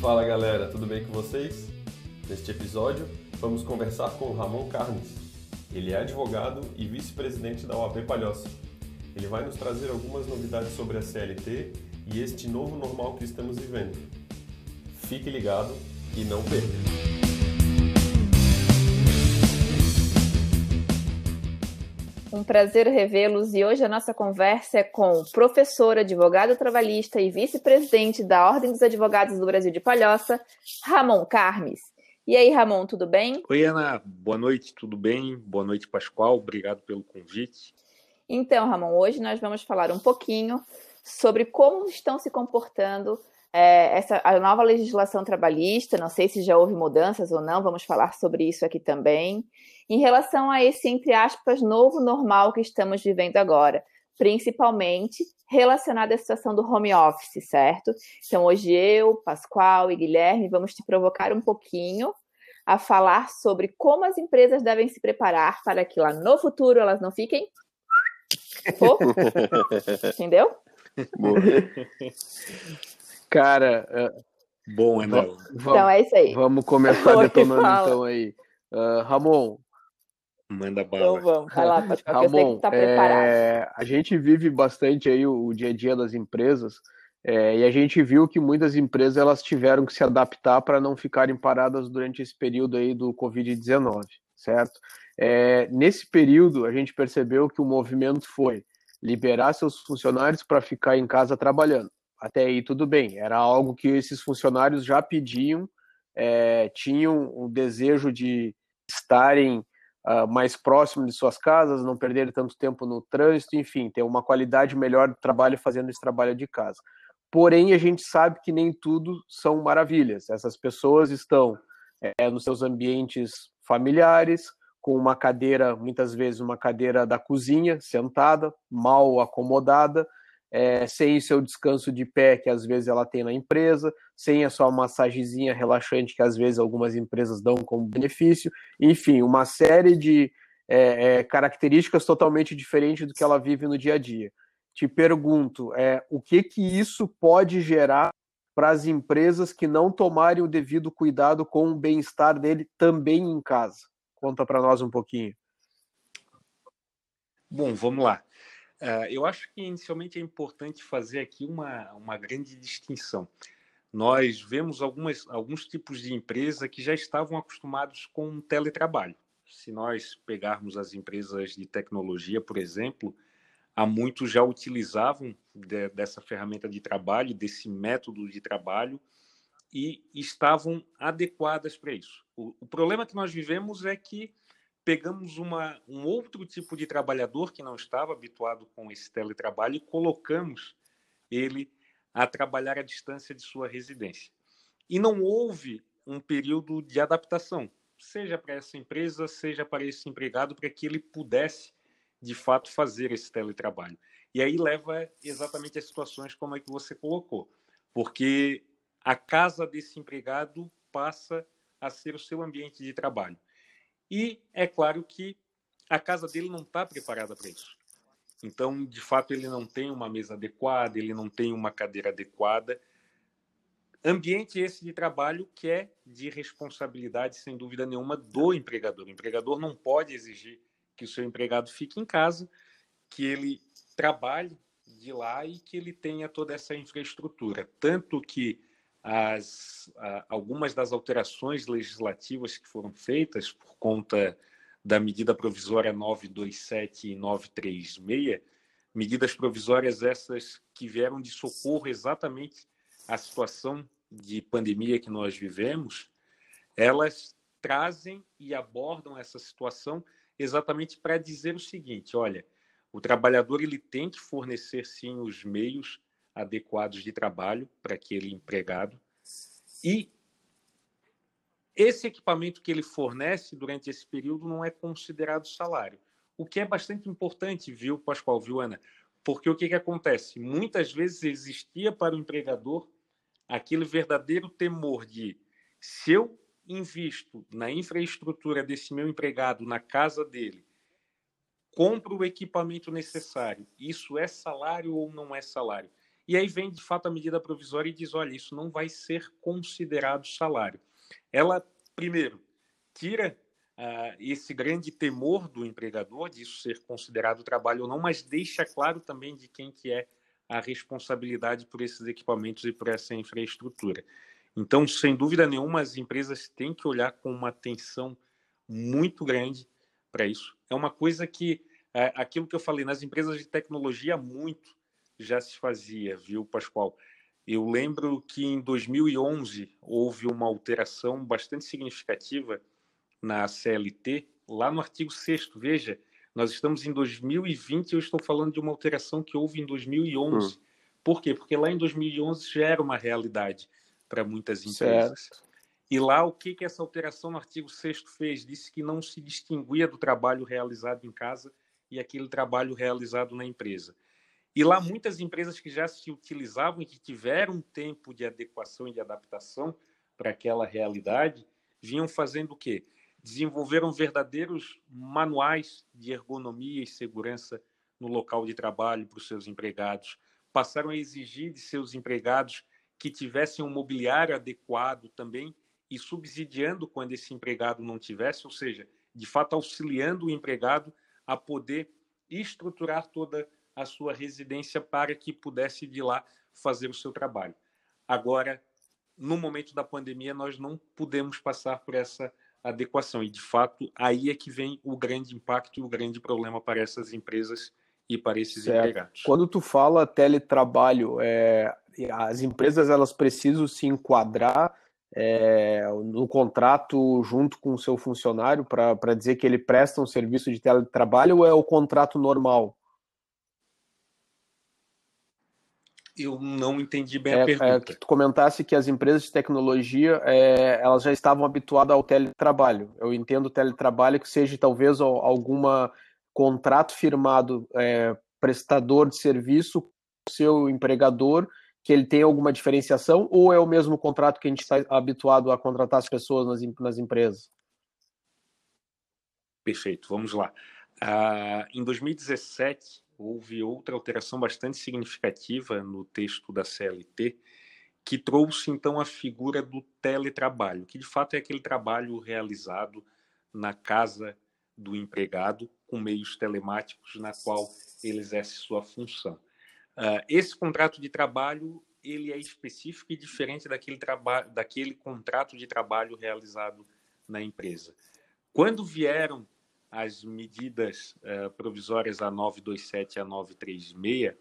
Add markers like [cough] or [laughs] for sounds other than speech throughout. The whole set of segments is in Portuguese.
Fala galera, tudo bem com vocês? Neste episódio, vamos conversar com o Ramon Carnes. Ele é advogado e vice-presidente da OAB Palhoça. Ele vai nos trazer algumas novidades sobre a CLT e este novo normal que estamos vivendo. Fique ligado e não perca! Um prazer revê-los e hoje a nossa conversa é com o professor, advogado trabalhista e vice-presidente da Ordem dos Advogados do Brasil de Palhoça, Ramon Carmes. E aí, Ramon, tudo bem? Oi, Ana, boa noite, tudo bem? Boa noite, Pascoal, obrigado pelo convite. Então, Ramon, hoje nós vamos falar um pouquinho sobre como estão se comportando é, essa, a nova legislação trabalhista, não sei se já houve mudanças ou não, vamos falar sobre isso aqui também. Em relação a esse, entre aspas, novo normal que estamos vivendo agora, principalmente relacionado à situação do home office, certo? Então, hoje eu, Pascoal e Guilherme vamos te provocar um pouquinho a falar sobre como as empresas devem se preparar para que lá no futuro elas não fiquem. Pô? [laughs] Entendeu? Cara, uh, bom, né? Então é isso aí. Vamos começar detonando então aí. Uh, Ramon. Manda bala. Então vamos, vai lá, pode Ramon, eu sei que tá preparado. É, a gente vive bastante aí o, o dia a dia das empresas é, e a gente viu que muitas empresas elas tiveram que se adaptar para não ficarem paradas durante esse período aí do Covid-19, certo? É, nesse período a gente percebeu que o movimento foi liberar seus funcionários para ficar em casa trabalhando até aí tudo bem. Era algo que esses funcionários já pediam, é, tinham o desejo de estarem uh, mais próximos de suas casas, não perderem tanto tempo no trânsito, enfim, ter uma qualidade melhor de trabalho fazendo esse trabalho de casa. Porém, a gente sabe que nem tudo são maravilhas. Essas pessoas estão é, nos seus ambientes familiares, com uma cadeira, muitas vezes uma cadeira da cozinha, sentada, mal acomodada, é, sem o seu descanso de pé que às vezes ela tem na empresa, sem a sua massagezinha relaxante que às vezes algumas empresas dão como benefício, enfim, uma série de é, é, características totalmente diferentes do que ela vive no dia a dia. Te pergunto, é, o que que isso pode gerar para as empresas que não tomarem o devido cuidado com o bem-estar dele também em casa? Conta para nós um pouquinho. Bom, vamos lá. Uh, eu acho que inicialmente é importante fazer aqui uma, uma grande distinção. Nós vemos algumas, alguns tipos de empresa que já estavam acostumados com teletrabalho. Se nós pegarmos as empresas de tecnologia, por exemplo, há muitos já utilizavam de, dessa ferramenta de trabalho, desse método de trabalho, e estavam adequadas para isso. O, o problema que nós vivemos é que pegamos uma, um outro tipo de trabalhador que não estava habituado com esse teletrabalho e colocamos ele a trabalhar à distância de sua residência. E não houve um período de adaptação, seja para essa empresa, seja para esse empregado, para que ele pudesse, de fato, fazer esse teletrabalho. E aí leva exatamente as situações como é que você colocou, porque a casa desse empregado passa a ser o seu ambiente de trabalho. E é claro que a casa dele não está preparada para isso. Então, de fato, ele não tem uma mesa adequada, ele não tem uma cadeira adequada. Ambiente esse de trabalho que é de responsabilidade, sem dúvida nenhuma, do empregador. O empregador não pode exigir que o seu empregado fique em casa, que ele trabalhe de lá e que ele tenha toda essa infraestrutura. Tanto que as, algumas das alterações legislativas que foram feitas por conta da medida provisória 927 e 936, medidas provisórias essas que vieram de socorro exatamente à situação de pandemia que nós vivemos, elas trazem e abordam essa situação exatamente para dizer o seguinte, olha, o trabalhador ele tem que fornecer sim os meios adequados de trabalho para aquele empregado. E esse equipamento que ele fornece durante esse período não é considerado salário. O que é bastante importante, viu, Pascoal, viu, Ana? Porque o que, que acontece? Muitas vezes existia para o empregador aquele verdadeiro temor de se eu invisto na infraestrutura desse meu empregado, na casa dele, compra o equipamento necessário. Isso é salário ou não é salário? E aí vem, de fato, a medida provisória e diz: olha, isso não vai ser considerado salário. Ela, primeiro, tira uh, esse grande temor do empregador disso ser considerado trabalho ou não, mas deixa claro também de quem que é a responsabilidade por esses equipamentos e por essa infraestrutura. Então, sem dúvida nenhuma, as empresas têm que olhar com uma atenção muito grande para isso. É uma coisa que, é, aquilo que eu falei, nas empresas de tecnologia, muito já se fazia, viu, Pascoal? Eu lembro que em 2011 houve uma alteração bastante significativa na CLT, lá no artigo 6 veja, nós estamos em 2020 e eu estou falando de uma alteração que houve em 2011. Hum. Por quê? Porque lá em 2011 já era uma realidade para muitas empresas. Certo. E lá, o que, que essa alteração no artigo 6 fez? Disse que não se distinguia do trabalho realizado em casa e aquele trabalho realizado na empresa. E lá, muitas empresas que já se utilizavam e que tiveram um tempo de adequação e de adaptação para aquela realidade, vinham fazendo o quê? Desenvolveram verdadeiros manuais de ergonomia e segurança no local de trabalho para os seus empregados, passaram a exigir de seus empregados que tivessem um mobiliário adequado também e subsidiando quando esse empregado não tivesse, ou seja, de fato auxiliando o empregado a poder estruturar toda a sua residência para que pudesse de lá fazer o seu trabalho. Agora, no momento da pandemia, nós não pudemos passar por essa adequação e, de fato, aí é que vem o grande impacto e o grande problema para essas empresas e para esses certo. empregados. Quando tu fala teletrabalho, é, as empresas elas precisam se enquadrar é, no contrato junto com o seu funcionário para dizer que ele presta um serviço de teletrabalho ou é o contrato normal? Eu não entendi bem é, a pergunta. É, que tu comentasse que as empresas de tecnologia é, elas já estavam habituadas ao teletrabalho. Eu entendo o teletrabalho que seja talvez alguma contrato firmado é, prestador de serviço seu empregador que ele tem alguma diferenciação ou é o mesmo contrato que a gente está habituado a contratar as pessoas nas, nas empresas? Perfeito, vamos lá. Ah, em 2017, houve outra alteração bastante significativa no texto da CLT, que trouxe então a figura do teletrabalho, que de fato é aquele trabalho realizado na casa do empregado com meios telemáticos na qual ele exerce sua função. Uh, esse contrato de trabalho ele é específico e diferente daquele, daquele contrato de trabalho realizado na empresa. Quando vieram as medidas uh, provisórias a 927 e a 936,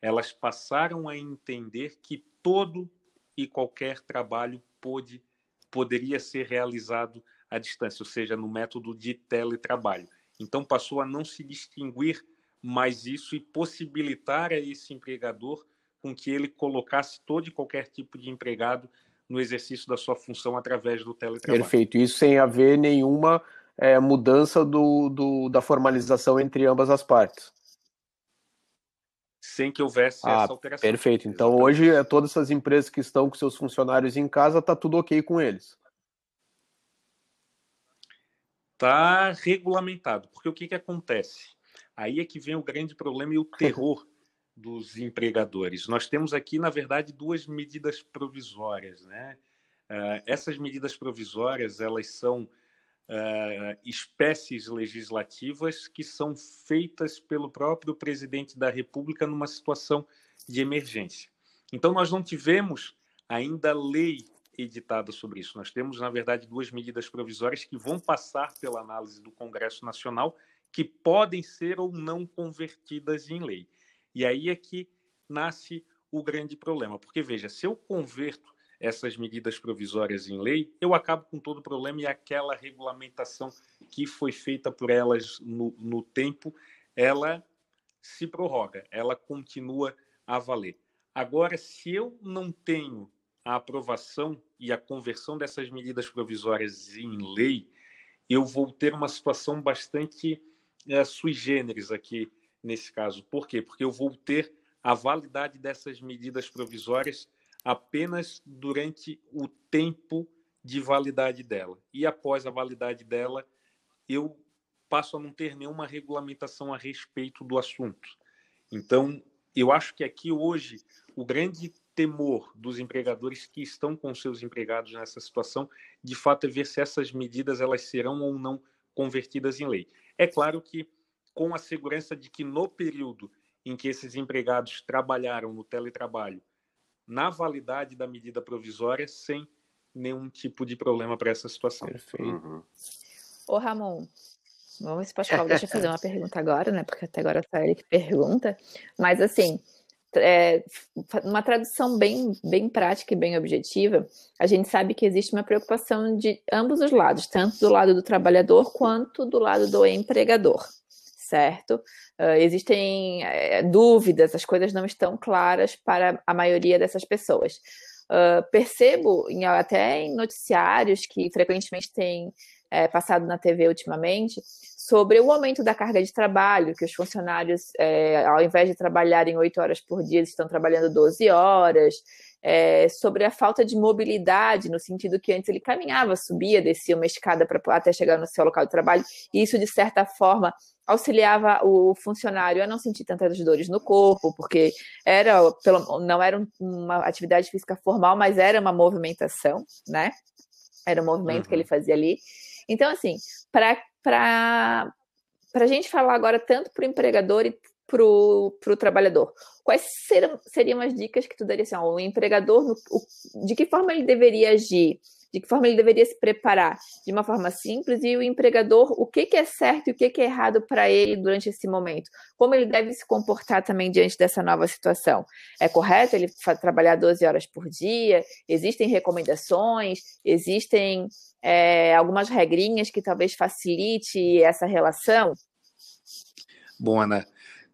elas passaram a entender que todo e qualquer trabalho pode, poderia ser realizado à distância, ou seja, no método de teletrabalho. Então passou a não se distinguir mais isso e possibilitar a esse empregador com que ele colocasse todo e qualquer tipo de empregado no exercício da sua função através do teletrabalho. Perfeito, isso sem haver nenhuma é, mudança do, do, da formalização entre ambas as partes. Sem que houvesse ah, essa alteração. Perfeito, então Exatamente. hoje é, todas essas empresas que estão com seus funcionários em casa, está tudo ok com eles. Está regulamentado, porque o que, que acontece? Aí é que vem o grande problema e o terror [laughs] dos empregadores. Nós temos aqui, na verdade, duas medidas provisórias. Né? Uh, essas medidas provisórias elas são uh, espécies legislativas que são feitas pelo próprio presidente da República numa situação de emergência. Então, nós não tivemos ainda lei editada sobre isso. Nós temos, na verdade, duas medidas provisórias que vão passar pela análise do Congresso Nacional que podem ser ou não convertidas em lei. E aí é que nasce o grande problema, porque veja, se eu converto essas medidas provisórias em lei, eu acabo com todo o problema e aquela regulamentação que foi feita por elas no, no tempo, ela se prorroga, ela continua a valer. Agora, se eu não tenho a aprovação e a conversão dessas medidas provisórias em lei, eu vou ter uma situação bastante é, sui generis aqui nesse caso. Por quê? Porque eu vou ter a validade dessas medidas provisórias apenas durante o tempo de validade dela. E após a validade dela, eu passam a não ter nenhuma regulamentação a respeito do assunto. Então, eu acho que aqui hoje o grande temor dos empregadores que estão com seus empregados nessa situação, de fato, é ver se essas medidas elas serão ou não convertidas em lei. É claro que com a segurança de que no período em que esses empregados trabalharam no teletrabalho, na validade da medida provisória, sem nenhum tipo de problema para essa situação. Perfeito. Uhum. Ô, Ramon, vamos ver se Pascoal deixa eu fazer uma [laughs] pergunta agora, né? Porque até agora só ele que pergunta. Mas, assim, é, uma tradução bem, bem prática e bem objetiva, a gente sabe que existe uma preocupação de ambos os lados, tanto do lado do trabalhador quanto do lado do empregador, certo? Uh, existem é, dúvidas, as coisas não estão claras para a maioria dessas pessoas. Uh, percebo em, até em noticiários que frequentemente têm é, passado na TV ultimamente sobre o aumento da carga de trabalho, que os funcionários, é, ao invés de trabalharem oito horas por dia, estão trabalhando 12 horas, é, sobre a falta de mobilidade, no sentido que antes ele caminhava, subia, descia uma escada para até chegar no seu local de trabalho, e isso, de certa forma, auxiliava o funcionário a não sentir tantas dores no corpo, porque era pelo, não era uma atividade física formal, mas era uma movimentação, né? Era um movimento uhum. que ele uhum. fazia ali. Então, assim, para a gente falar agora tanto para o empregador e para o trabalhador, quais seriam, seriam as dicas que tu daria assim, ó, o empregador, no, o, de que forma ele deveria agir de que forma ele deveria se preparar de uma forma simples e o empregador, o que, que é certo e o que, que é errado para ele durante esse momento, como ele deve se comportar também diante dessa nova situação. É correto ele trabalhar 12 horas por dia? Existem recomendações? Existem é, algumas regrinhas que talvez facilite essa relação? Bom, Ana,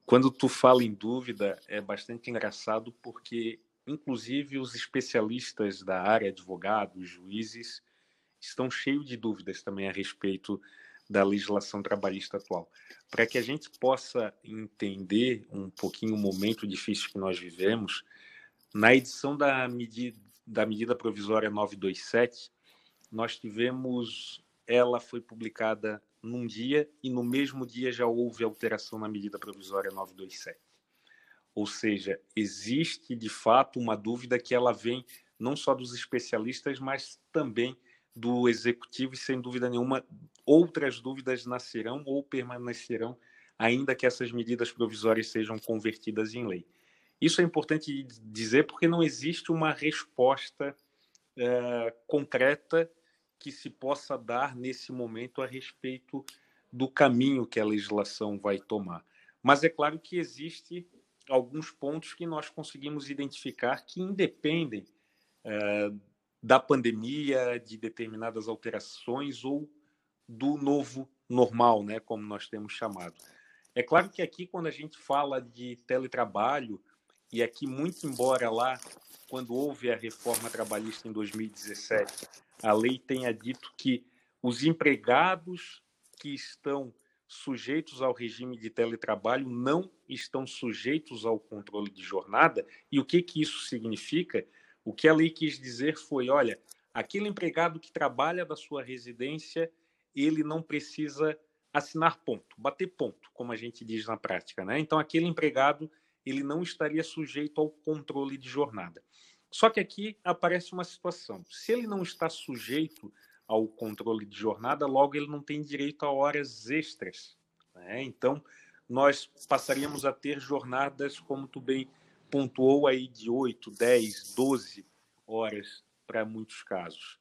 quando tu fala em dúvida, é bastante engraçado porque Inclusive, os especialistas da área, advogados, juízes, estão cheios de dúvidas também a respeito da legislação trabalhista atual. Para que a gente possa entender um pouquinho o momento difícil que nós vivemos, na edição da medida, da medida provisória 927, nós tivemos, ela foi publicada num dia e no mesmo dia já houve alteração na medida provisória 927. Ou seja, existe de fato uma dúvida que ela vem não só dos especialistas, mas também do executivo, e sem dúvida nenhuma, outras dúvidas nascerão ou permanecerão, ainda que essas medidas provisórias sejam convertidas em lei. Isso é importante dizer porque não existe uma resposta é, concreta que se possa dar nesse momento a respeito do caminho que a legislação vai tomar. Mas é claro que existe alguns pontos que nós conseguimos identificar que independem é, da pandemia, de determinadas alterações ou do novo normal, né, como nós temos chamado. É claro que aqui, quando a gente fala de teletrabalho, e aqui, muito embora lá, quando houve a reforma trabalhista em 2017, a lei tenha dito que os empregados que estão sujeitos ao regime de teletrabalho não estão sujeitos ao controle de jornada. E o que, que isso significa? O que a lei quis dizer foi: olha, aquele empregado que trabalha da sua residência, ele não precisa assinar ponto, bater ponto, como a gente diz na prática. Né? Então, aquele empregado ele não estaria sujeito ao controle de jornada. Só que aqui aparece uma situação: se ele não está sujeito ao controle de jornada, logo ele não tem direito a horas extras. Né? Então, nós passaríamos a ter jornadas, como tu bem pontuou aí, de 8, 10, 12 horas para muitos casos.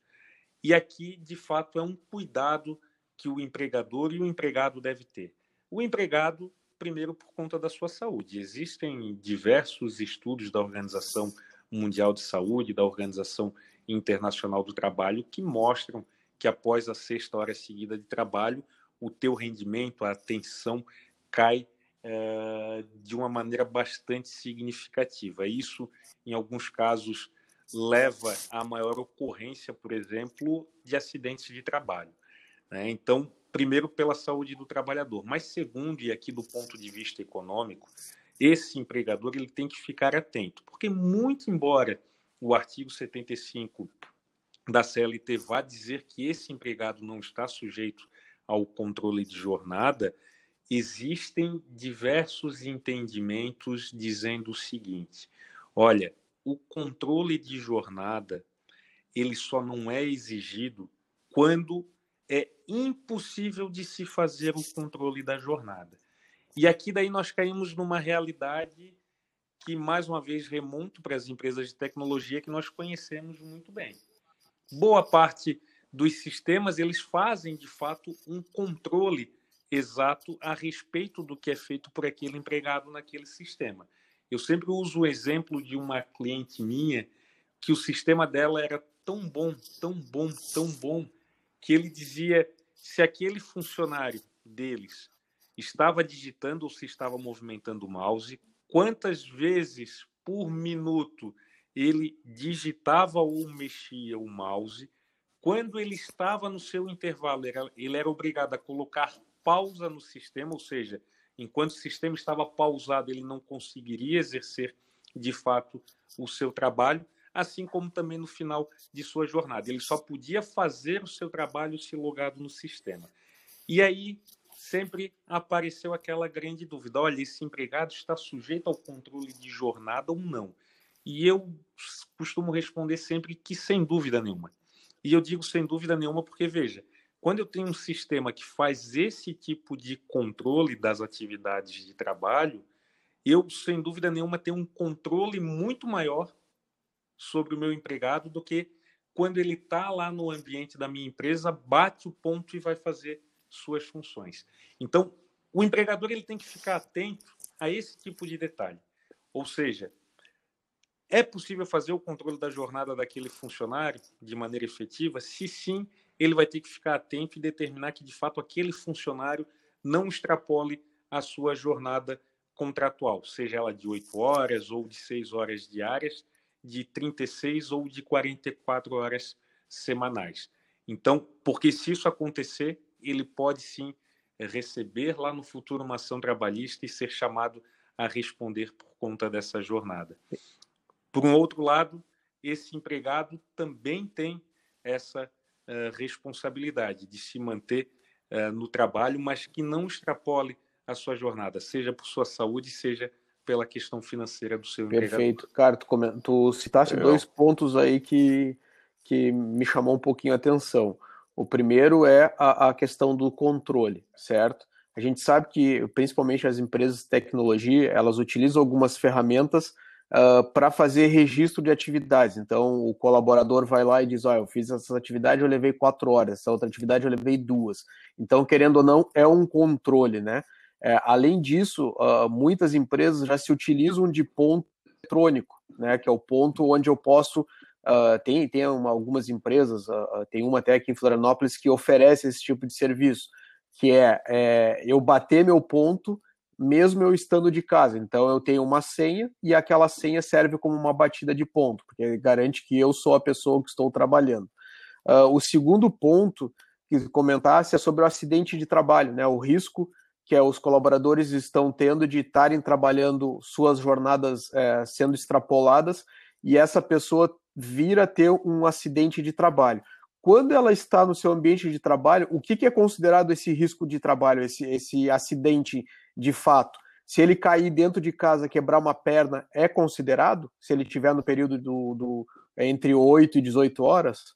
E aqui, de fato, é um cuidado que o empregador e o empregado deve ter. O empregado, primeiro, por conta da sua saúde. Existem diversos estudos da Organização Mundial de Saúde, da Organização Internacional do Trabalho, que mostram que após a sexta hora seguida de trabalho, o teu rendimento, a atenção cai é, de uma maneira bastante significativa. Isso, em alguns casos, leva à maior ocorrência, por exemplo, de acidentes de trabalho. Né? Então, primeiro pela saúde do trabalhador, mas segundo, e aqui do ponto de vista econômico, esse empregador ele tem que ficar atento, porque muito embora o artigo 75 da CLT vá dizer que esse empregado não está sujeito ao controle de jornada, existem diversos entendimentos dizendo o seguinte: olha, o controle de jornada ele só não é exigido quando é impossível de se fazer o controle da jornada. E aqui daí nós caímos numa realidade que mais uma vez remonto para as empresas de tecnologia que nós conhecemos muito bem. Boa parte dos sistemas eles fazem de fato um controle exato a respeito do que é feito por aquele empregado naquele sistema. Eu sempre uso o exemplo de uma cliente minha que o sistema dela era tão bom, tão bom, tão bom, que ele dizia se aquele funcionário deles estava digitando ou se estava movimentando o mouse, quantas vezes por minuto ele digitava ou mexia o mouse, quando ele estava no seu intervalo, ele era obrigado a colocar pausa no sistema, ou seja, enquanto o sistema estava pausado, ele não conseguiria exercer de fato o seu trabalho, assim como também no final de sua jornada. Ele só podia fazer o seu trabalho se logado no sistema. E aí sempre apareceu aquela grande dúvida: olha, esse empregado está sujeito ao controle de jornada ou não? E eu costumo responder sempre que sem dúvida nenhuma. E eu digo sem dúvida nenhuma porque, veja, quando eu tenho um sistema que faz esse tipo de controle das atividades de trabalho, eu, sem dúvida nenhuma, tenho um controle muito maior sobre o meu empregado do que quando ele está lá no ambiente da minha empresa, bate o ponto e vai fazer suas funções. Então, o empregador ele tem que ficar atento a esse tipo de detalhe. Ou seja, é possível fazer o controle da jornada daquele funcionário de maneira efetiva? Se sim, ele vai ter que ficar atento e determinar que, de fato, aquele funcionário não extrapole a sua jornada contratual, seja ela de 8 horas ou de 6 horas diárias, de 36 ou de 44 horas semanais. Então, porque se isso acontecer, ele pode sim receber lá no futuro uma ação trabalhista e ser chamado a responder por conta dessa jornada. Por um outro lado, esse empregado também tem essa uh, responsabilidade de se manter uh, no trabalho, mas que não extrapole a sua jornada, seja por sua saúde, seja pela questão financeira do seu Perfeito. empregador. Perfeito. Cara, tu, tu citaste Eu... dois pontos aí que, que me chamou um pouquinho a atenção. O primeiro é a, a questão do controle, certo? A gente sabe que, principalmente as empresas de tecnologia, elas utilizam algumas ferramentas uh, para fazer registro de atividades. Então, o colaborador vai lá e diz: Olha, eu fiz essa atividade, eu levei quatro horas, essa outra atividade eu levei duas. Então, querendo ou não, é um controle, né? É, além disso, uh, muitas empresas já se utilizam de ponto eletrônico, né? Que é o ponto onde eu posso. Uh, tem tem uma, algumas empresas, tem uma até aqui em Florianópolis que oferece esse tipo de serviço, que é, é eu bater meu ponto mesmo eu estando de casa. Então eu tenho uma senha e aquela senha serve como uma batida de ponto, porque garante que eu sou a pessoa que estou trabalhando. Uh, o segundo ponto que comentasse é sobre o acidente de trabalho, né? O risco que os colaboradores estão tendo de estarem trabalhando suas jornadas é, sendo extrapoladas e essa pessoa vir a ter um acidente de trabalho. Quando ela está no seu ambiente de trabalho, o que, que é considerado esse risco de trabalho, esse, esse acidente de fato. Se ele cair dentro de casa, quebrar uma perna, é considerado? Se ele tiver no período do, do entre 8 e 18 horas?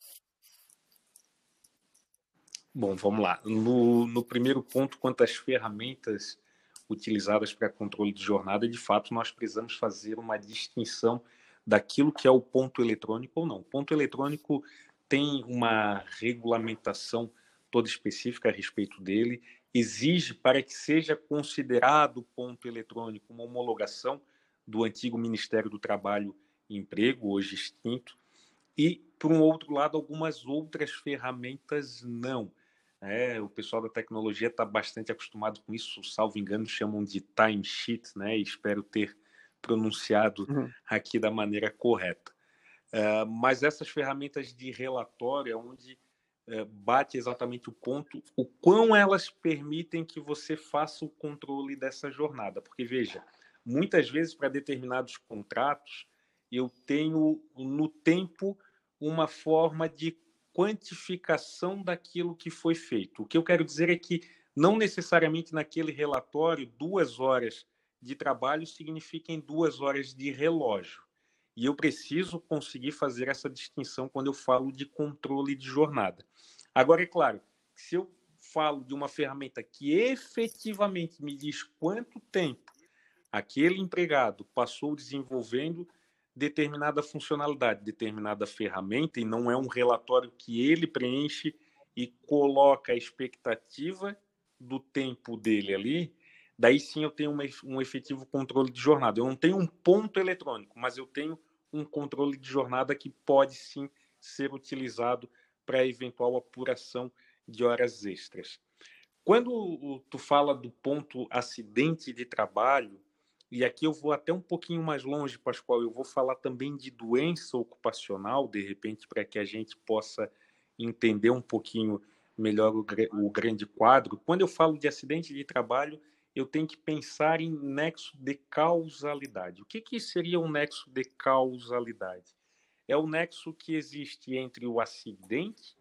Bom, vamos lá. No, no primeiro ponto, quanto às ferramentas utilizadas para controle de jornada, de fato, nós precisamos fazer uma distinção daquilo que é o ponto eletrônico ou não. O ponto eletrônico tem uma regulamentação toda específica a respeito dele exige para que seja considerado ponto eletrônico uma homologação do antigo Ministério do Trabalho e Emprego, hoje extinto, e, por um outro lado, algumas outras ferramentas não. É, o pessoal da tecnologia está bastante acostumado com isso, salvo engano, chamam de timesheet, né? Espero ter pronunciado uhum. aqui da maneira correta. Uh, mas essas ferramentas de relatório, onde é, bate exatamente o ponto, o quão elas permitem que você faça o controle dessa jornada. Porque, veja, muitas vezes para determinados contratos, eu tenho no tempo uma forma de quantificação daquilo que foi feito. O que eu quero dizer é que não necessariamente naquele relatório duas horas de trabalho signifiquem duas horas de relógio. E eu preciso conseguir fazer essa distinção quando eu falo de controle de jornada. Agora, é claro, se eu falo de uma ferramenta que efetivamente me diz quanto tempo aquele empregado passou desenvolvendo determinada funcionalidade, determinada ferramenta, e não é um relatório que ele preenche e coloca a expectativa do tempo dele ali, daí sim eu tenho um efetivo controle de jornada. Eu não tenho um ponto eletrônico, mas eu tenho um controle de jornada que pode sim ser utilizado para eventual apuração de horas extras. Quando tu fala do ponto acidente de trabalho, e aqui eu vou até um pouquinho mais longe, Pascoal, eu vou falar também de doença ocupacional, de repente, para que a gente possa entender um pouquinho melhor o, o grande quadro. Quando eu falo de acidente de trabalho, eu tenho que pensar em nexo de causalidade. O que, que seria um nexo de causalidade? É o nexo que existe entre o acidente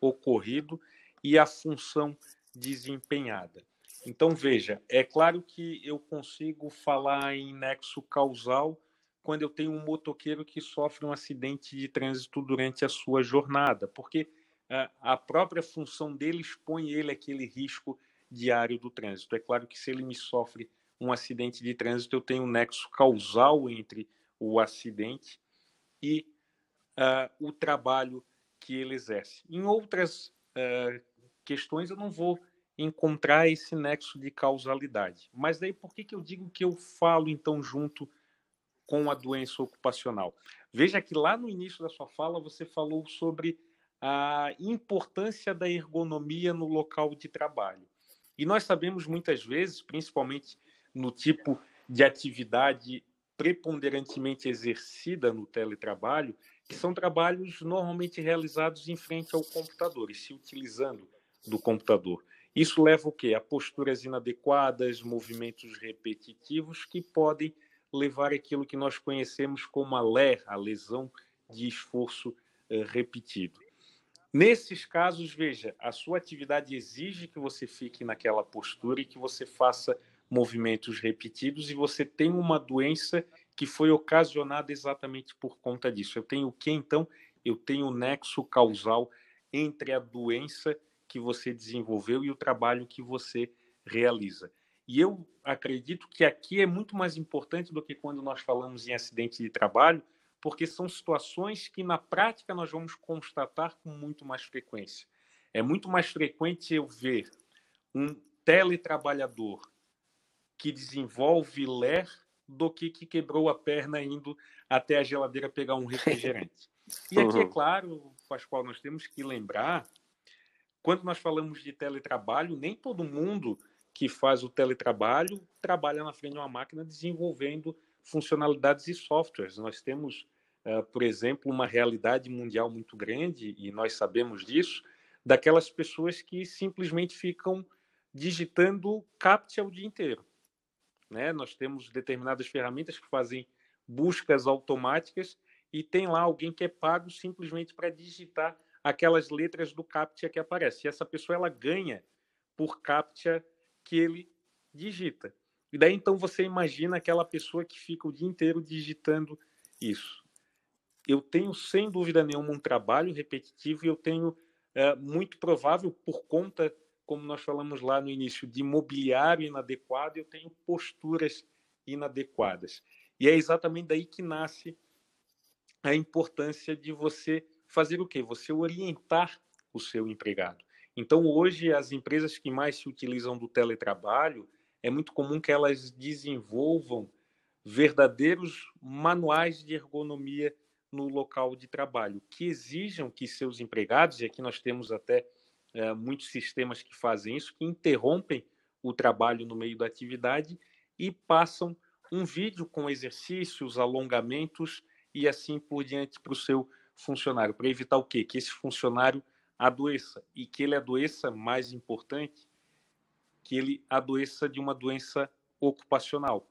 ocorrido e a função desempenhada. Então, veja, é claro que eu consigo falar em nexo causal quando eu tenho um motoqueiro que sofre um acidente de trânsito durante a sua jornada, porque a própria função dele expõe ele àquele risco diário do trânsito. É claro que se ele me sofre um acidente de trânsito, eu tenho um nexo causal entre o acidente e uh, o trabalho que ele exerce. Em outras uh, questões, eu não vou encontrar esse nexo de causalidade. Mas daí por que, que eu digo que eu falo então junto com a doença ocupacional? Veja que lá no início da sua fala você falou sobre a importância da ergonomia no local de trabalho. E nós sabemos muitas vezes, principalmente no tipo de atividade preponderantemente exercida no teletrabalho, que são trabalhos normalmente realizados em frente ao computador e se utilizando do computador. Isso leva o quê? A posturas inadequadas, movimentos repetitivos que podem levar aquilo que nós conhecemos como a LER, a lesão de esforço eh, repetido. Nesses casos, veja, a sua atividade exige que você fique naquela postura e que você faça movimentos repetidos e você tem uma doença que foi ocasionada exatamente por conta disso. Eu tenho o que então? Eu tenho o nexo causal entre a doença que você desenvolveu e o trabalho que você realiza. E eu acredito que aqui é muito mais importante do que quando nós falamos em acidente de trabalho, porque são situações que na prática nós vamos constatar com muito mais frequência. É muito mais frequente eu ver um teletrabalhador que desenvolve LER do que que quebrou a perna indo até a geladeira pegar um refrigerante. [laughs] E aqui, é claro, Pascoal, nós temos que lembrar quando nós falamos de teletrabalho, nem todo mundo que faz o teletrabalho trabalha na frente de uma máquina desenvolvendo funcionalidades e softwares. Nós temos, por exemplo, uma realidade mundial muito grande, e nós sabemos disso, daquelas pessoas que simplesmente ficam digitando CAPTCHA o dia inteiro. Né? Nós temos determinadas ferramentas que fazem buscas automáticas e tem lá alguém que é pago simplesmente para digitar aquelas letras do CAPTCHA que aparece. E essa pessoa ela ganha por CAPTCHA que ele digita. E daí então você imagina aquela pessoa que fica o dia inteiro digitando isso. Eu tenho sem dúvida nenhuma um trabalho repetitivo e eu tenho é, muito provável por conta, como nós falamos lá no início, de mobiliário inadequado, eu tenho posturas inadequadas. E é exatamente daí que nasce a importância de você fazer o quê? Você orientar o seu empregado. Então, hoje, as empresas que mais se utilizam do teletrabalho, é muito comum que elas desenvolvam verdadeiros manuais de ergonomia no local de trabalho, que exijam que seus empregados, e aqui nós temos até é, muitos sistemas que fazem isso, que interrompem o trabalho no meio da atividade e passam um vídeo com exercícios, alongamentos e assim por diante para o seu funcionário, para evitar o quê? Que esse funcionário adoeça e que ele adoeça, mais importante, que ele adoeça de uma doença ocupacional,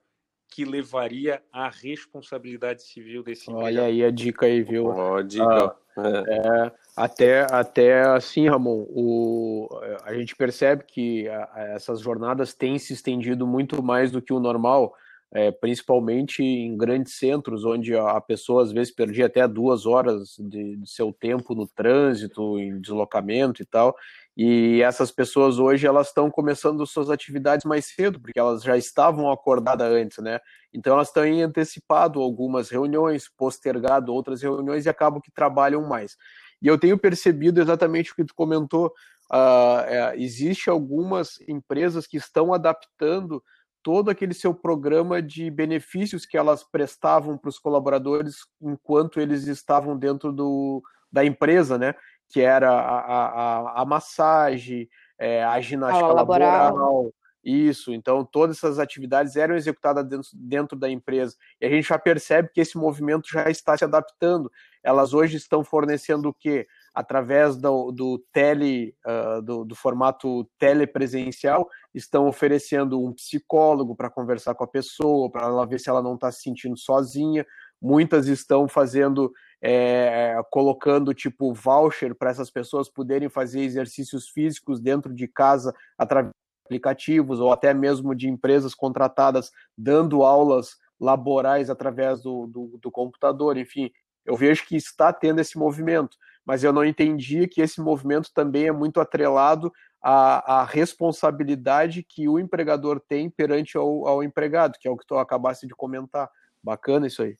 que levaria à responsabilidade civil desse Olha aí a dica aí, viu? Ó, dica. Ah, é, Até, até assim, Ramon, o, a gente percebe que a, a essas jornadas têm se estendido muito mais do que o normal, é, principalmente em grandes centros, onde a, a, pessoa às vezes perdia até duas horas de, de, seu tempo no trânsito, em deslocamento e tal. E essas pessoas hoje elas estão começando suas atividades mais cedo, porque elas já estavam acordadas antes, né? Então elas têm antecipado algumas reuniões, postergado outras reuniões e acabam que trabalham mais. E eu tenho percebido exatamente o que tu comentou. Uh, é, existe algumas empresas que estão adaptando todo aquele seu programa de benefícios que elas prestavam para os colaboradores enquanto eles estavam dentro do, da empresa, né? Que era a, a, a massagem, é, a ginástica laboral. laboral. Isso, então todas essas atividades eram executadas dentro, dentro da empresa. E a gente já percebe que esse movimento já está se adaptando elas hoje estão fornecendo o quê? Através do, do tele, uh, do, do, formato telepresencial, estão oferecendo um psicólogo para conversar com a pessoa, para ela ver se ela não está se sentindo sozinha. Muitas estão fazendo, é, colocando tipo voucher para essas pessoas poderem fazer exercícios físicos dentro de casa através de aplicativos ou até mesmo de empresas contratadas dando aulas laborais através do, do, do computador, enfim, eu vejo que está tendo esse movimento, mas eu não entendi que esse movimento também é muito atrelado à, à responsabilidade que o empregador tem perante ao, ao empregado, que é o que tu acabaste de comentar. Bacana isso aí.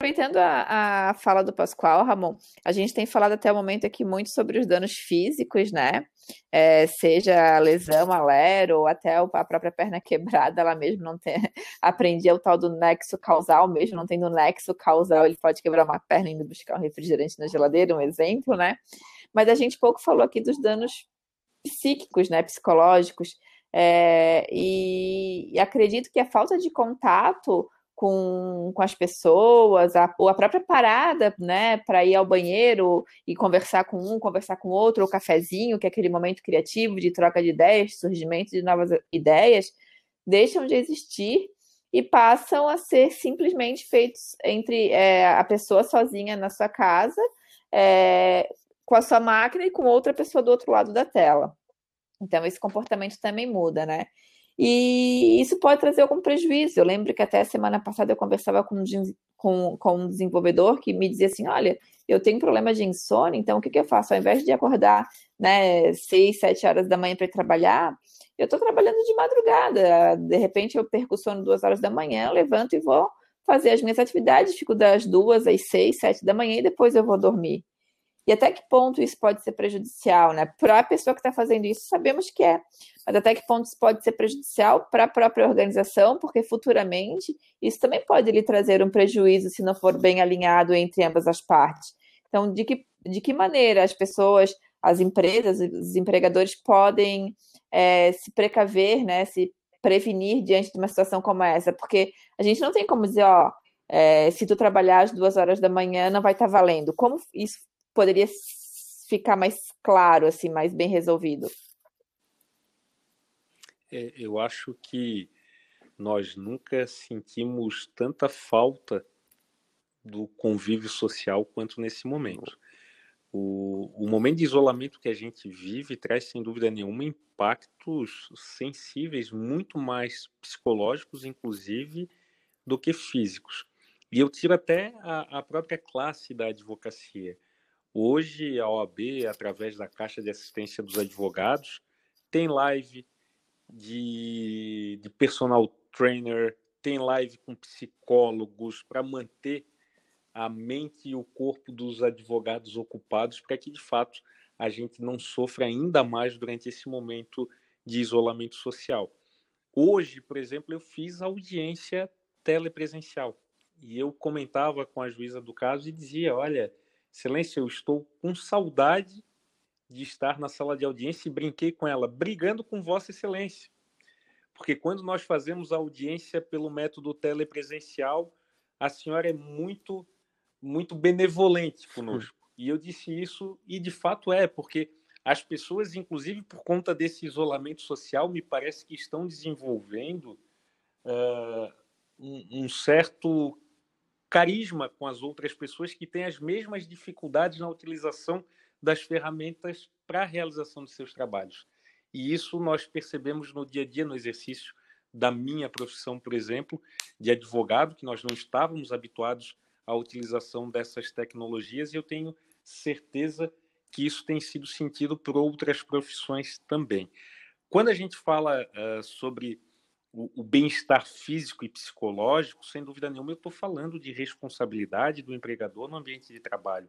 Aproveitando a, a fala do Pascoal, Ramon, a gente tem falado até o momento aqui muito sobre os danos físicos, né? É, seja a lesão, alero, ou até a própria perna [laughs] quebrada, ela mesmo não tem. [laughs] Aprendi o tal do nexo causal, mesmo não tendo nexo causal, ele pode quebrar uma perna indo buscar um refrigerante na geladeira, um exemplo, né? Mas a gente pouco falou aqui dos danos psíquicos, né? Psicológicos. É, e, e acredito que a falta de contato com, com as pessoas, a, ou a própria parada, né, para ir ao banheiro e conversar com um, conversar com outro, ou cafezinho, que é aquele momento criativo de troca de ideias, surgimento de novas ideias, deixam de existir e passam a ser simplesmente feitos entre é, a pessoa sozinha na sua casa, é, com a sua máquina e com outra pessoa do outro lado da tela. Então, esse comportamento também muda, né? E isso pode trazer algum prejuízo. Eu lembro que até semana passada eu conversava com, com, com um desenvolvedor que me dizia assim: olha, eu tenho problema de insônia, então o que, que eu faço? Ao invés de acordar né, seis, sete horas da manhã para trabalhar, eu estou trabalhando de madrugada. De repente eu perco o sono duas horas da manhã, eu levanto e vou fazer as minhas atividades, fico das duas às seis, sete da manhã e depois eu vou dormir. E até que ponto isso pode ser prejudicial, né? Para a pessoa que está fazendo isso, sabemos que é. Mas até que ponto isso pode ser prejudicial para a própria organização, porque futuramente isso também pode lhe trazer um prejuízo se não for bem alinhado entre ambas as partes. Então, de que, de que maneira as pessoas, as empresas, os empregadores podem é, se precaver, né? Se prevenir diante de uma situação como essa? Porque a gente não tem como dizer, ó, é, se tu trabalhar às duas horas da manhã, não vai estar tá valendo. Como isso poderia ficar mais claro, assim, mais bem resolvido? É, eu acho que nós nunca sentimos tanta falta do convívio social quanto nesse momento. O, o momento de isolamento que a gente vive traz, sem dúvida nenhuma, impactos sensíveis, muito mais psicológicos, inclusive, do que físicos. E eu tiro até a, a própria classe da advocacia. Hoje, a OAB, através da Caixa de Assistência dos Advogados, tem live de, de personal trainer, tem live com psicólogos para manter a mente e o corpo dos advogados ocupados para que, de fato, a gente não sofra ainda mais durante esse momento de isolamento social. Hoje, por exemplo, eu fiz audiência telepresencial e eu comentava com a juíza do caso e dizia: olha Excelência, eu estou com saudade de estar na sala de audiência e brinquei com ela, brigando com Vossa Excelência. Porque quando nós fazemos a audiência pelo método telepresencial, a senhora é muito, muito benevolente conosco. E eu disse isso, e de fato é, porque as pessoas, inclusive por conta desse isolamento social, me parece que estão desenvolvendo uh, um, um certo carisma com as outras pessoas que têm as mesmas dificuldades na utilização das ferramentas para a realização de seus trabalhos. E isso nós percebemos no dia a dia, no exercício da minha profissão, por exemplo, de advogado, que nós não estávamos habituados à utilização dessas tecnologias, e eu tenho certeza que isso tem sido sentido por outras profissões também. Quando a gente fala uh, sobre o, o bem-estar físico e psicológico, sem dúvida nenhuma, eu estou falando de responsabilidade do empregador no ambiente de trabalho.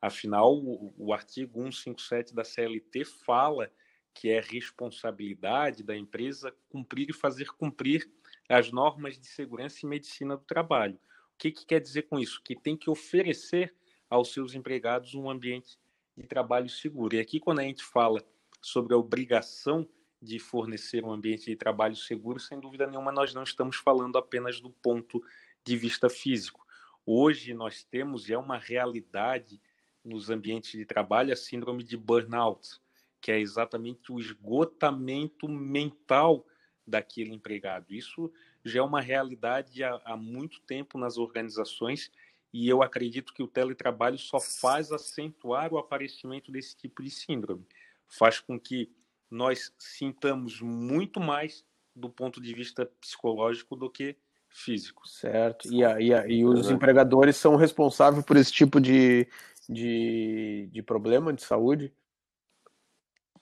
Afinal, o, o artigo 157 da CLT fala que é responsabilidade da empresa cumprir e fazer cumprir as normas de segurança e medicina do trabalho. O que, que quer dizer com isso? Que tem que oferecer aos seus empregados um ambiente de trabalho seguro. E aqui, quando a gente fala sobre a obrigação de fornecer um ambiente de trabalho seguro, sem dúvida nenhuma, nós não estamos falando apenas do ponto de vista físico. Hoje nós temos, e é uma realidade nos ambientes de trabalho, a síndrome de burnout, que é exatamente o esgotamento mental daquele empregado. Isso já é uma realidade há, há muito tempo nas organizações e eu acredito que o teletrabalho só faz acentuar o aparecimento desse tipo de síndrome. Faz com que nós sintamos muito mais do ponto de vista psicológico do que físico. Certo. E, a, e, a, e os empregadores são responsáveis por esse tipo de, de, de problema de saúde?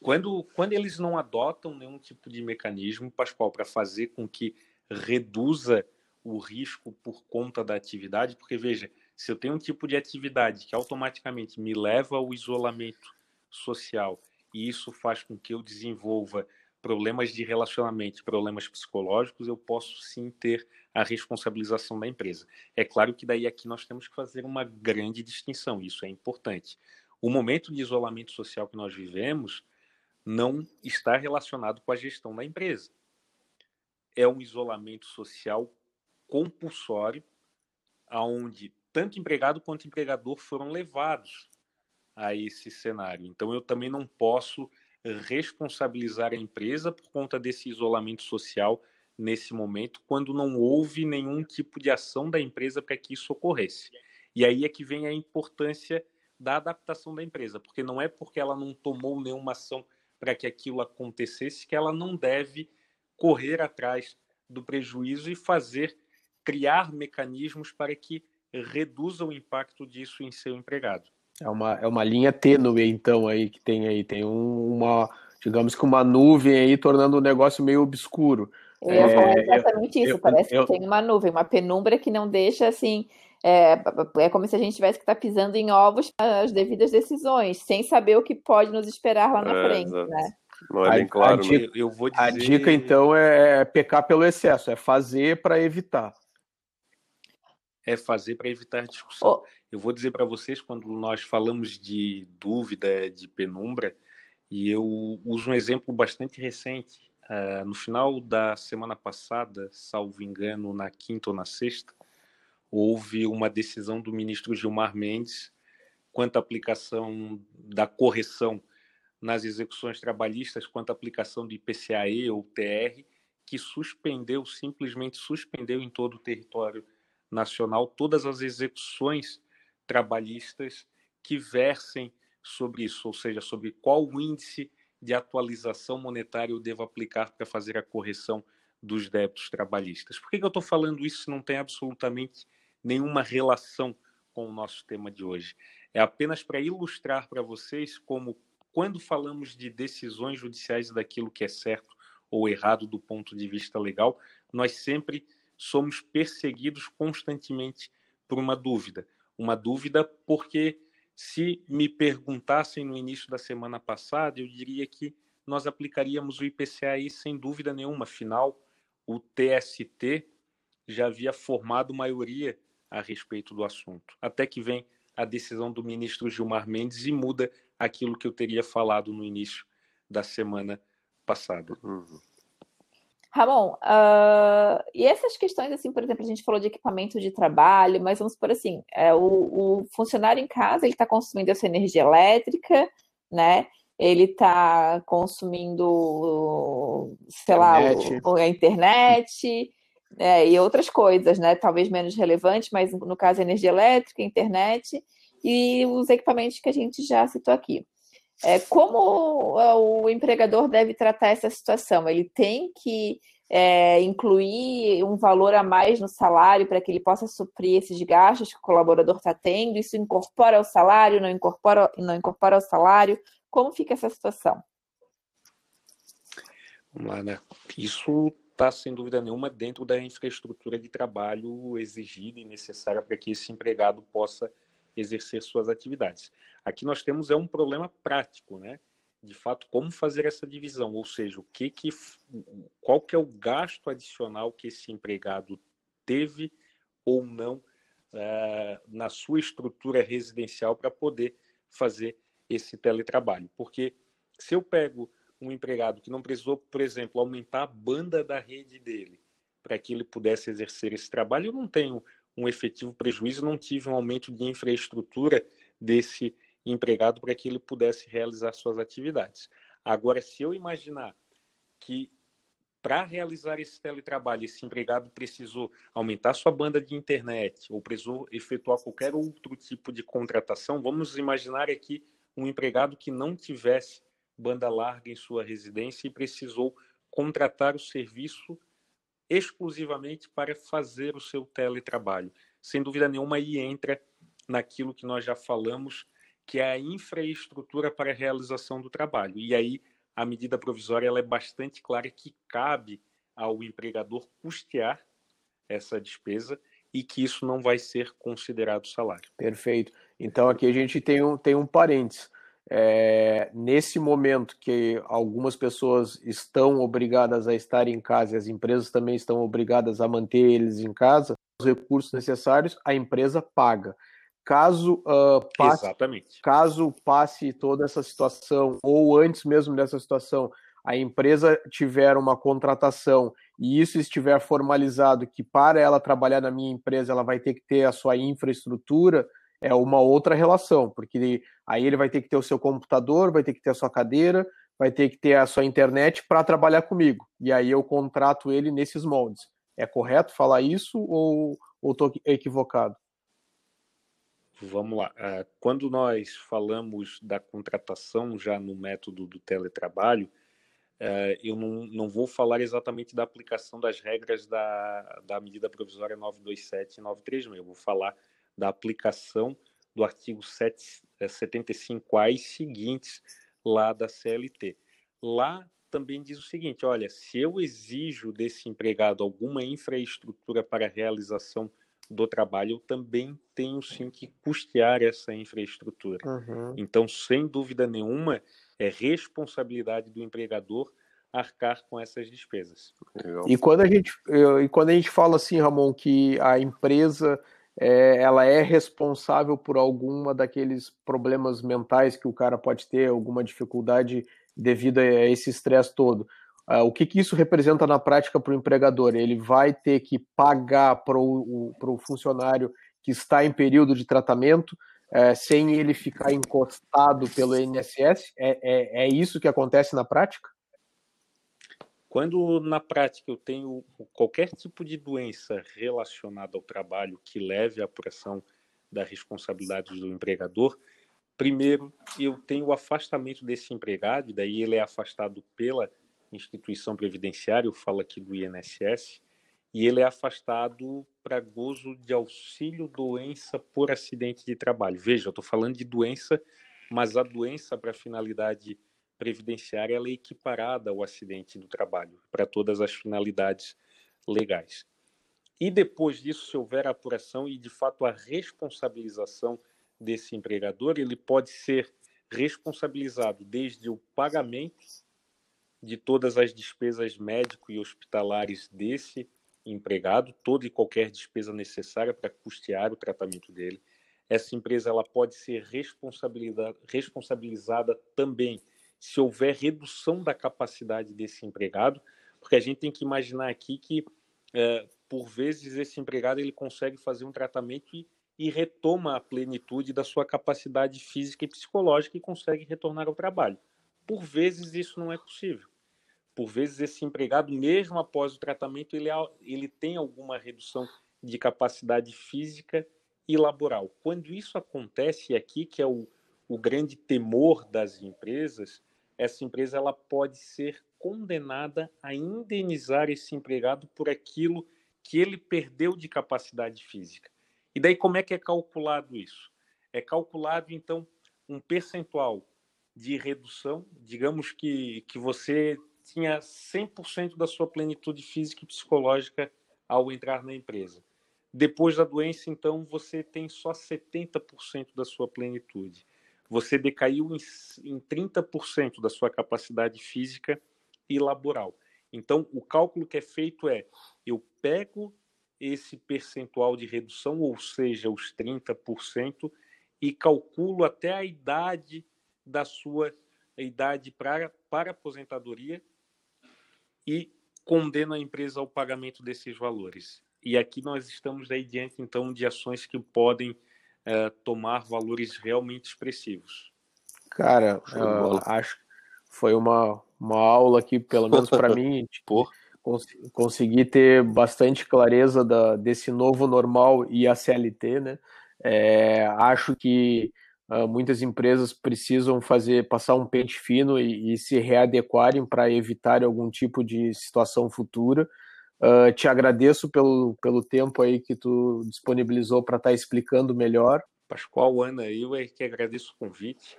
Quando, quando eles não adotam nenhum tipo de mecanismo, Pascoal, para fazer com que reduza o risco por conta da atividade, porque veja, se eu tenho um tipo de atividade que automaticamente me leva ao isolamento social e isso faz com que eu desenvolva problemas de relacionamento, problemas psicológicos, eu posso sim ter a responsabilização da empresa. É claro que daí aqui nós temos que fazer uma grande distinção, isso é importante. O momento de isolamento social que nós vivemos não está relacionado com a gestão da empresa. É um isolamento social compulsório, aonde tanto empregado quanto empregador foram levados a esse cenário. Então, eu também não posso responsabilizar a empresa por conta desse isolamento social nesse momento, quando não houve nenhum tipo de ação da empresa para que isso ocorresse. E aí é que vem a importância da adaptação da empresa, porque não é porque ela não tomou nenhuma ação para que aquilo acontecesse que ela não deve correr atrás do prejuízo e fazer criar mecanismos para que reduza o impacto disso em seu empregado. É uma, é uma linha tênue, então, aí que tem aí. Tem um, uma, digamos que uma nuvem aí, tornando o negócio meio obscuro. Eu ia é, falar exatamente eu, isso. Eu, Parece eu, que tem uma nuvem, uma penumbra que não deixa assim. É, é como se a gente tivesse que estar tá pisando em ovos as devidas decisões, sem saber o que pode nos esperar lá na é, frente, exato. né? Não é bem claro. A, né? dica, eu vou dizer... a dica, então, é pecar pelo excesso, é fazer para evitar é fazer para evitar discussão. Oh. Eu vou dizer para vocês, quando nós falamos de dúvida, de penumbra, e eu uso um exemplo bastante recente. Uh, no final da semana passada, salvo engano, na quinta ou na sexta, houve uma decisão do ministro Gilmar Mendes quanto à aplicação da correção nas execuções trabalhistas, quanto à aplicação do IPCAE ou TR, que suspendeu, simplesmente suspendeu em todo o território nacional todas as execuções trabalhistas que versem sobre isso, ou seja, sobre qual índice de atualização monetária eu devo aplicar para fazer a correção dos débitos trabalhistas. Por que, que eu estou falando isso se não tem absolutamente nenhuma relação com o nosso tema de hoje? É apenas para ilustrar para vocês como, quando falamos de decisões judiciais daquilo que é certo ou errado do ponto de vista legal, nós sempre somos perseguidos constantemente por uma dúvida. Uma dúvida porque, se me perguntassem no início da semana passada, eu diria que nós aplicaríamos o IPCAI sem dúvida nenhuma. Afinal, o TST já havia formado maioria a respeito do assunto. Até que vem a decisão do ministro Gilmar Mendes e muda aquilo que eu teria falado no início da semana passada. Uhum. Ramon, uh, e essas questões, assim, por exemplo, a gente falou de equipamento de trabalho, mas vamos por assim, é, o, o funcionário em casa, ele está consumindo essa energia elétrica, né? Ele está consumindo, sei internet. lá, o, a internet é, e outras coisas, né? Talvez menos relevante, mas no caso, energia elétrica, internet. e os equipamentos que a gente já citou aqui. É, como o empregador deve tratar essa situação? Ele tem que é, incluir um valor a mais no salário para que ele possa suprir esses gastos que o colaborador está tendo? Isso incorpora ao salário, não incorpora, não incorpora ao salário? Como fica essa situação? Vamos lá, né? Isso está, sem dúvida nenhuma, dentro da infraestrutura de trabalho exigida e necessária para que esse empregado possa exercer suas atividades. Aqui nós temos é um problema prático, né? De fato, como fazer essa divisão, ou seja, o que que qual que é o gasto adicional que esse empregado teve ou não uh, na sua estrutura residencial para poder fazer esse teletrabalho. Porque se eu pego um empregado que não precisou, por exemplo, aumentar a banda da rede dele para que ele pudesse exercer esse trabalho, eu não tenho um efetivo prejuízo, não tive um aumento de infraestrutura desse empregado para que ele pudesse realizar suas atividades. Agora, se eu imaginar que para realizar esse teletrabalho, esse empregado precisou aumentar sua banda de internet ou precisou efetuar qualquer outro tipo de contratação, vamos imaginar aqui um empregado que não tivesse banda larga em sua residência e precisou contratar o serviço exclusivamente para fazer o seu teletrabalho. Sem dúvida nenhuma, aí entra naquilo que nós já falamos, que é a infraestrutura para a realização do trabalho. E aí a medida provisória ela é bastante clara que cabe ao empregador custear essa despesa e que isso não vai ser considerado salário. Perfeito. Então aqui a gente tem um, tem um parênteses. É, nesse momento que algumas pessoas estão obrigadas a estar em casa e as empresas também estão obrigadas a manter eles em casa, os recursos necessários a empresa paga. Caso, uh, passe, Exatamente. caso passe toda essa situação, ou antes mesmo dessa situação, a empresa tiver uma contratação e isso estiver formalizado que para ela trabalhar na minha empresa ela vai ter que ter a sua infraestrutura, é uma outra relação, porque aí ele vai ter que ter o seu computador, vai ter que ter a sua cadeira, vai ter que ter a sua internet para trabalhar comigo. E aí eu contrato ele nesses moldes. É correto falar isso ou estou equivocado? Vamos lá. É, quando nós falamos da contratação já no método do teletrabalho, é, eu não, não vou falar exatamente da aplicação das regras da, da medida provisória 927 e 936. Eu vou falar da aplicação do artigo 75A é, e seguintes lá da CLT. Lá também diz o seguinte: olha, se eu exijo desse empregado alguma infraestrutura para a realização do trabalho, eu também tenho sim que custear essa infraestrutura. Uhum. Então, sem dúvida nenhuma, é responsabilidade do empregador arcar com essas despesas. E quando a gente e quando a gente fala assim, Ramon, que a empresa é, ela é responsável por alguma daqueles problemas mentais que o cara pode ter, alguma dificuldade devido a esse estresse todo. Uh, o que, que, isso representa na prática para o empregador? Ele vai ter que pagar para o funcionário que está em período de tratamento, uh, sem ele ficar encostado pelo INSS? É, é, é isso que acontece na prática? Quando na prática eu tenho qualquer tipo de doença relacionada ao trabalho que leve à apuração da responsabilidade do empregador, primeiro eu tenho o afastamento desse empregado, daí ele é afastado pela instituição previdenciária, eu falo aqui do INSS, e ele é afastado para gozo de auxílio doença por acidente de trabalho. Veja, eu estou falando de doença, mas a doença para finalidade previdenciária ela é equiparada ao acidente do trabalho para todas as finalidades legais. E depois disso, se houver apuração e de fato a responsabilização desse empregador, ele pode ser responsabilizado desde o pagamento de todas as despesas médico e hospitalares desse empregado, toda e qualquer despesa necessária para custear o tratamento dele. Essa empresa ela pode ser responsabilizada também se houver redução da capacidade desse empregado, porque a gente tem que imaginar aqui que, é, por vezes, esse empregado ele consegue fazer um tratamento e, e retoma a plenitude da sua capacidade física e psicológica e consegue retornar ao trabalho. Por vezes, isso não é possível. Por vezes, esse empregado, mesmo após o tratamento, ele, ele tem alguma redução de capacidade física e laboral. Quando isso acontece, e aqui que é o, o grande temor das empresas, essa empresa ela pode ser condenada a indenizar esse empregado por aquilo que ele perdeu de capacidade física. E daí como é que é calculado isso? É calculado então um percentual de redução, digamos que, que você tinha 100% da sua plenitude física e psicológica ao entrar na empresa. Depois da doença, então, você tem só 70% da sua plenitude. Você decaiu em, em 30% da sua capacidade física e laboral. Então, o cálculo que é feito é: eu pego esse percentual de redução, ou seja, os 30%, e calculo até a idade da sua idade para, para aposentadoria e condeno a empresa ao pagamento desses valores. E aqui nós estamos aí diante, então, de ações que podem uh, tomar valores realmente expressivos. Cara, uh, acho que foi uma, uma aula aqui, pelo menos para [laughs] mim, tipo, cons consegui ter bastante clareza da, desse novo normal e a CLT, né? É, acho que uh, muitas empresas precisam fazer passar um pente fino e, e se readequarem para evitar algum tipo de situação futura. Uh, te agradeço pelo, pelo tempo aí que tu disponibilizou para estar tá explicando melhor. Pascoal, Ana, eu é que agradeço o convite.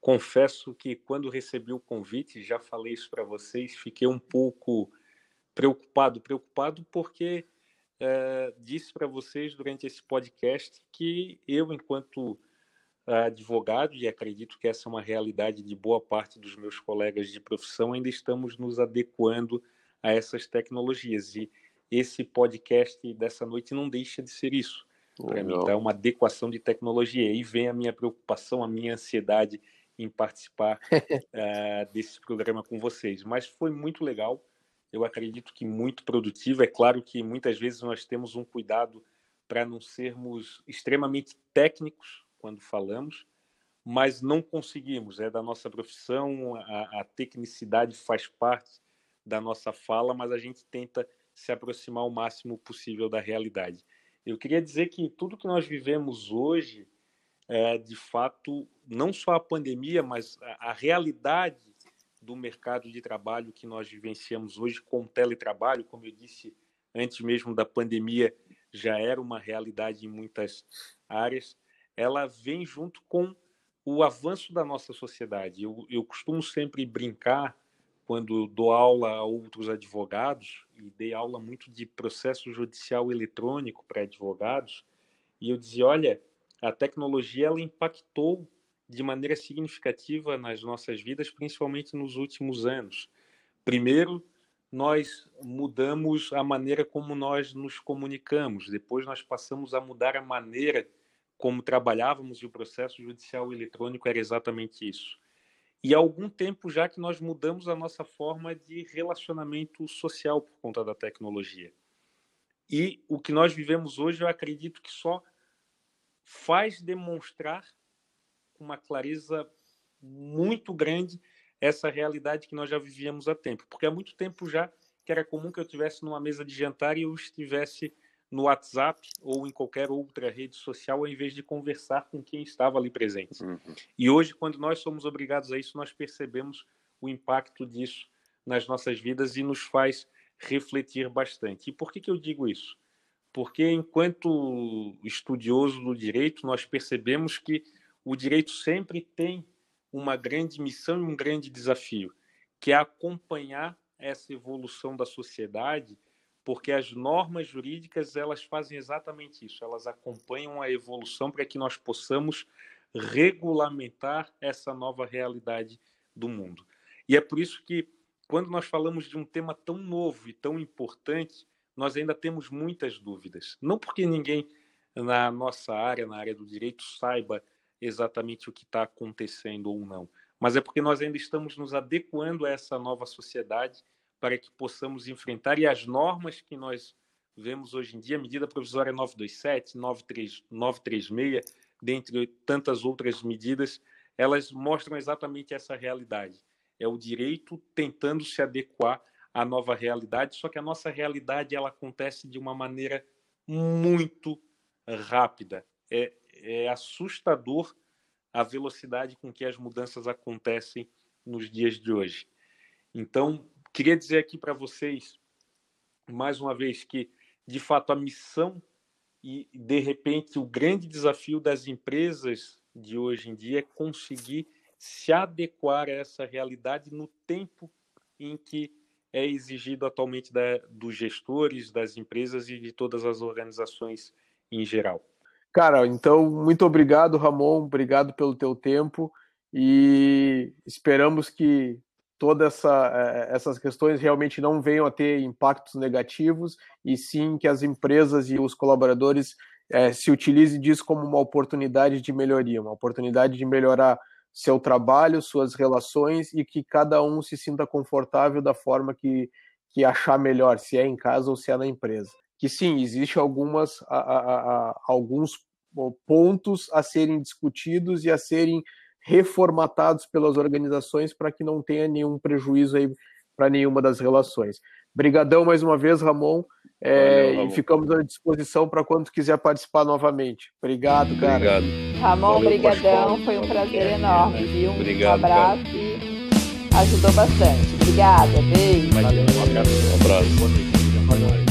Confesso que quando recebi o convite, já falei isso para vocês, fiquei um pouco preocupado, preocupado porque é, disse para vocês durante esse podcast que eu, enquanto advogado, e acredito que essa é uma realidade de boa parte dos meus colegas de profissão, ainda estamos nos adequando a essas tecnologias. E esse podcast dessa noite não deixa de ser isso. Para mim, tá? é uma adequação de tecnologia. E vem a minha preocupação, a minha ansiedade em participar uh, [laughs] desse programa com vocês. Mas foi muito legal, eu acredito que muito produtivo. É claro que muitas vezes nós temos um cuidado para não sermos extremamente técnicos quando falamos, mas não conseguimos. É da nossa profissão, a, a tecnicidade faz parte da nossa fala, mas a gente tenta se aproximar o máximo possível da realidade. Eu queria dizer que tudo que nós vivemos hoje é, de fato, não só a pandemia, mas a, a realidade do mercado de trabalho que nós vivenciamos hoje com o teletrabalho, como eu disse antes mesmo da pandemia, já era uma realidade em muitas áreas, ela vem junto com o avanço da nossa sociedade. Eu, eu costumo sempre brincar quando dou aula a outros advogados, e dei aula muito de processo judicial eletrônico para advogados, e eu dizia: olha, a tecnologia ela impactou de maneira significativa nas nossas vidas, principalmente nos últimos anos. Primeiro, nós mudamos a maneira como nós nos comunicamos, depois nós passamos a mudar a maneira como trabalhávamos e o processo judicial eletrônico era exatamente isso. E há algum tempo já que nós mudamos a nossa forma de relacionamento social por conta da tecnologia. E o que nós vivemos hoje, eu acredito que só faz demonstrar com uma clareza muito grande essa realidade que nós já vivíamos há tempo. Porque há muito tempo já que era comum que eu estivesse numa mesa de jantar e eu estivesse no WhatsApp ou em qualquer outra rede social ao invés de conversar com quem estava ali presente. Uhum. E hoje, quando nós somos obrigados a isso, nós percebemos o impacto disso nas nossas vidas e nos faz refletir bastante. E por que, que eu digo isso? porque enquanto estudioso do direito, nós percebemos que o direito sempre tem uma grande missão e um grande desafio, que é acompanhar essa evolução da sociedade, porque as normas jurídicas elas fazem exatamente isso, elas acompanham a evolução para que nós possamos regulamentar essa nova realidade do mundo. E é por isso que quando nós falamos de um tema tão novo e tão importante, nós ainda temos muitas dúvidas. Não porque ninguém na nossa área, na área do direito, saiba exatamente o que está acontecendo ou não, mas é porque nós ainda estamos nos adequando a essa nova sociedade para que possamos enfrentar e as normas que nós vemos hoje em dia, medida provisória 927, 93, 936, dentre tantas outras medidas, elas mostram exatamente essa realidade. É o direito tentando se adequar a nova realidade, só que a nossa realidade ela acontece de uma maneira muito rápida. é, é assustador a velocidade com que as mudanças acontecem nos dias de hoje. Então, queria dizer aqui para vocês, mais uma vez, que de fato a missão e de repente o grande desafio das empresas de hoje em dia é conseguir se adequar a essa realidade no tempo em que é exigido atualmente da, dos gestores, das empresas e de todas as organizações em geral. Cara, então muito obrigado, Ramon, obrigado pelo teu tempo e esperamos que todas essa, eh, essas questões realmente não venham a ter impactos negativos e sim que as empresas e os colaboradores é, se utilizem disso como uma oportunidade de melhoria, uma oportunidade de melhorar seu trabalho, suas relações e que cada um se sinta confortável da forma que, que achar melhor, se é em casa ou se é na empresa. Que sim, existe algumas, a, a, a, alguns pontos a serem discutidos e a serem reformatados pelas organizações para que não tenha nenhum prejuízo aí para nenhuma das relações. Brigadão mais uma vez, Ramon, é, Valeu, e ficamos à disposição para quando quiser participar novamente. Obrigado, cara. Obrigado. Ramon, brigadão, foi um prazer enorme, viu? Obrigado, um abraço cara. e ajudou bastante. Obrigada, beijo. Um abraço. Um abraço.